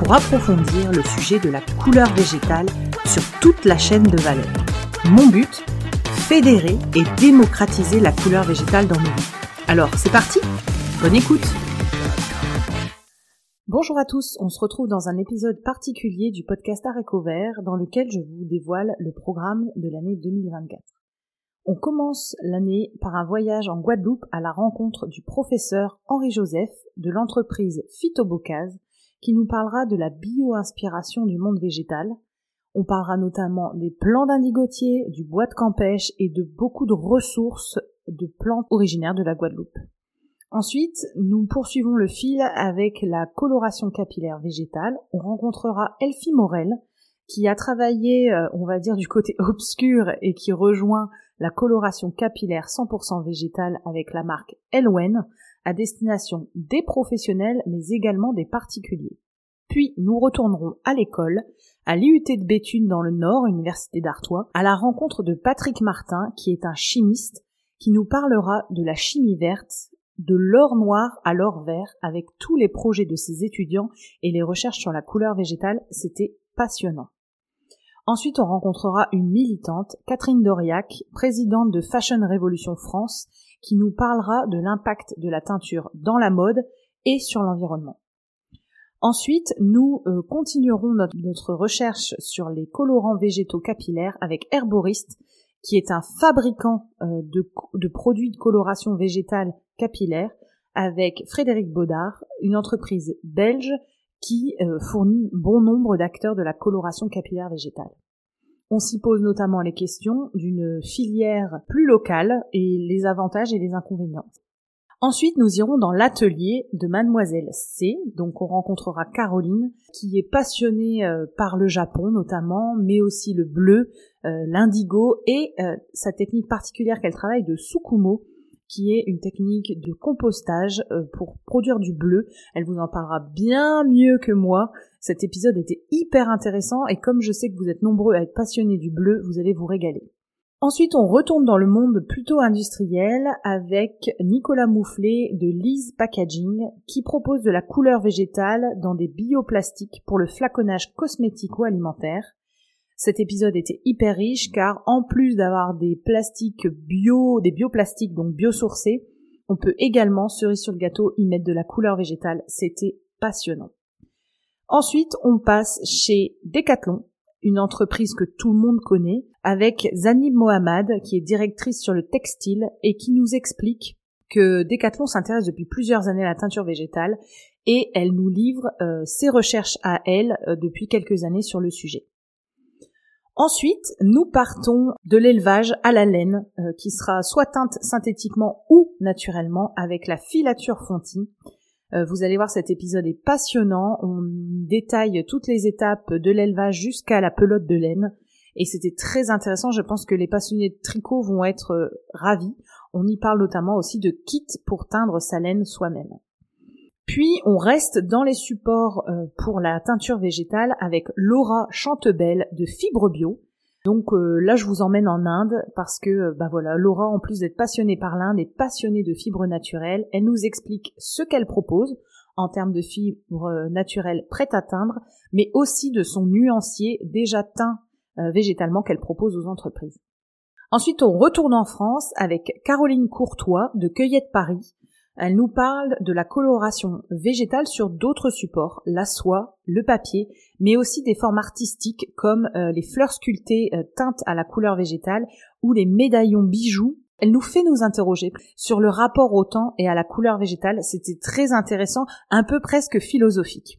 pour approfondir le sujet de la couleur végétale sur toute la chaîne de valeur. Mon but Fédérer et démocratiser la couleur végétale dans nos vies. Alors, c'est parti Bonne écoute Bonjour à tous, on se retrouve dans un épisode particulier du podcast Aréco Vert dans lequel je vous dévoile le programme de l'année 2024. On commence l'année par un voyage en Guadeloupe à la rencontre du professeur Henri Joseph de l'entreprise Phytobocase qui nous parlera de la bio-inspiration du monde végétal. On parlera notamment des plants d'indigotier, du bois de campèche et de beaucoup de ressources de plantes originaires de la Guadeloupe. Ensuite, nous poursuivons le fil avec la coloration capillaire végétale. On rencontrera Elfie Morel, qui a travaillé, euh, on va dire, du côté obscur et qui rejoint la coloration capillaire 100% végétale avec la marque Elwen, à destination des professionnels mais également des particuliers. Puis nous retournerons à l'école, à l'IUT de Béthune dans le Nord, Université d'Artois, à la rencontre de Patrick Martin, qui est un chimiste, qui nous parlera de la chimie verte, de l'or noir à l'or vert, avec tous les projets de ses étudiants et les recherches sur la couleur végétale, c'était passionnant. Ensuite, on rencontrera une militante, Catherine Doriac, présidente de Fashion Révolution France, qui nous parlera de l'impact de la teinture dans la mode et sur l'environnement. Ensuite, nous euh, continuerons notre, recherche sur les colorants végétaux capillaires avec Herborist, qui est un fabricant euh, de, produits de coloration végétale capillaire, avec Frédéric Baudard, une entreprise belge qui euh, fournit bon nombre d'acteurs de la coloration capillaire végétale. On s'y pose notamment les questions d'une filière plus locale et les avantages et les inconvénients. Ensuite, nous irons dans l'atelier de mademoiselle C. Donc on rencontrera Caroline qui est passionnée euh, par le Japon notamment, mais aussi le bleu, euh, l'indigo et sa technique particulière qu'elle travaille de Sukumo qui est une technique de compostage euh, pour produire du bleu. Elle vous en parlera bien mieux que moi. Cet épisode était hyper intéressant et comme je sais que vous êtes nombreux à être passionnés du bleu, vous allez vous régaler. Ensuite, on retourne dans le monde plutôt industriel avec Nicolas Moufflet de Lise Packaging qui propose de la couleur végétale dans des bioplastiques pour le flaconnage cosmétique ou alimentaire. Cet épisode était hyper riche car en plus d'avoir des plastiques bio, des bioplastiques donc biosourcés, on peut également, cerise sur le gâteau, y mettre de la couleur végétale. C'était passionnant. Ensuite, on passe chez Decathlon, une entreprise que tout le monde connaît, avec Zanib Mohamed, qui est directrice sur le textile et qui nous explique que Decathlon s'intéresse depuis plusieurs années à la teinture végétale et elle nous livre euh, ses recherches à elle euh, depuis quelques années sur le sujet. Ensuite, nous partons de l'élevage à la laine, euh, qui sera soit teinte synthétiquement ou naturellement avec la filature fontie. Euh, vous allez voir, cet épisode est passionnant. On détaille toutes les étapes de l'élevage jusqu'à la pelote de laine. Et c'était très intéressant. Je pense que les passionnés de tricot vont être euh, ravis. On y parle notamment aussi de kit pour teindre sa laine soi-même. Puis on reste dans les supports euh, pour la teinture végétale avec Laura Chantebelle de Fibre Bio. Donc euh, là je vous emmène en Inde parce que euh, bah voilà, Laura en plus d'être passionnée par l'Inde est passionnée de fibres naturelles. Elle nous explique ce qu'elle propose en termes de fibres naturelles prêtes à teindre, mais aussi de son nuancier déjà teint végétalement qu'elle propose aux entreprises. Ensuite, on retourne en France avec Caroline Courtois de Cueillette Paris, elle nous parle de la coloration végétale sur d'autres supports, la soie, le papier, mais aussi des formes artistiques comme euh, les fleurs sculptées euh, teintes à la couleur végétale ou les médaillons bijoux. Elle nous fait nous interroger sur le rapport au temps et à la couleur végétale. C'était très intéressant, un peu presque philosophique.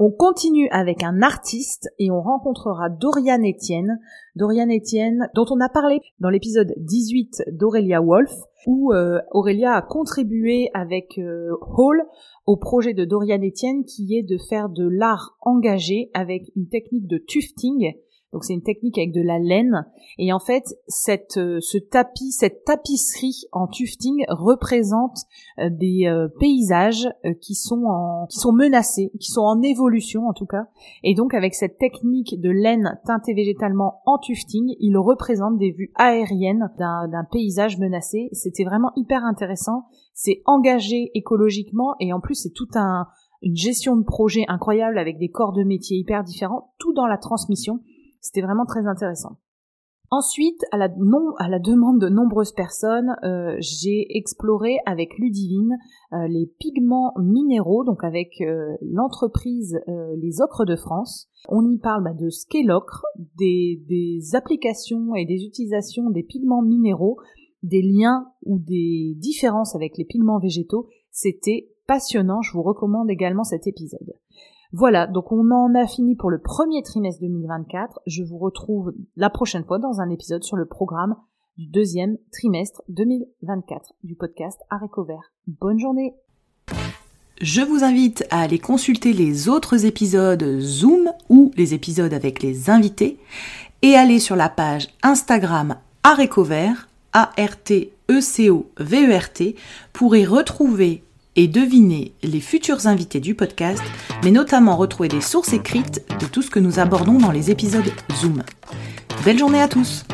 On continue avec un artiste et on rencontrera Dorian Etienne. Dorian Etienne, dont on a parlé dans l'épisode 18 d'Aurélia Wolf, où euh, Aurélia a contribué avec euh, Hall au projet de Dorian Etienne qui est de faire de l'art engagé avec une technique de tufting donc c'est une technique avec de la laine et en fait cette euh, ce tapis cette tapisserie en tufting représente euh, des euh, paysages qui sont en qui sont menacés, qui sont en évolution en tout cas et donc avec cette technique de laine teintée végétalement en tufting, il représente des vues aériennes d'un paysage menacé. C'était vraiment hyper intéressant, c'est engagé écologiquement et en plus c'est tout un une gestion de projet incroyable avec des corps de métier hyper différents, tout dans la transmission. C'était vraiment très intéressant. Ensuite, à la, demande de nombreuses personnes, euh, j'ai exploré avec Ludivine euh, les pigments minéraux, donc avec euh, l'entreprise Les Ocres de France. On y parle bah, de scalocre, des, des applications et des utilisations des pigments minéraux, des liens ou des différences avec les pigments végétaux. C'était passionnant, je vous recommande également cet épisode. Voilà, donc on en a fini pour le premier trimestre 2024. Je vous retrouve la prochaine fois dans un épisode sur le programme du deuxième trimestre 2024 du podcast Aréco Vert. Bonne journée Je vous invite à aller consulter les autres épisodes Zoom ou les épisodes avec les invités et aller sur la page Instagram Vert, A-R-T-E-C-O-V-E-R-T, pour y retrouver et deviner les futurs invités du podcast, mais notamment retrouver des sources écrites de tout ce que nous abordons dans les épisodes Zoom. Belle journée à tous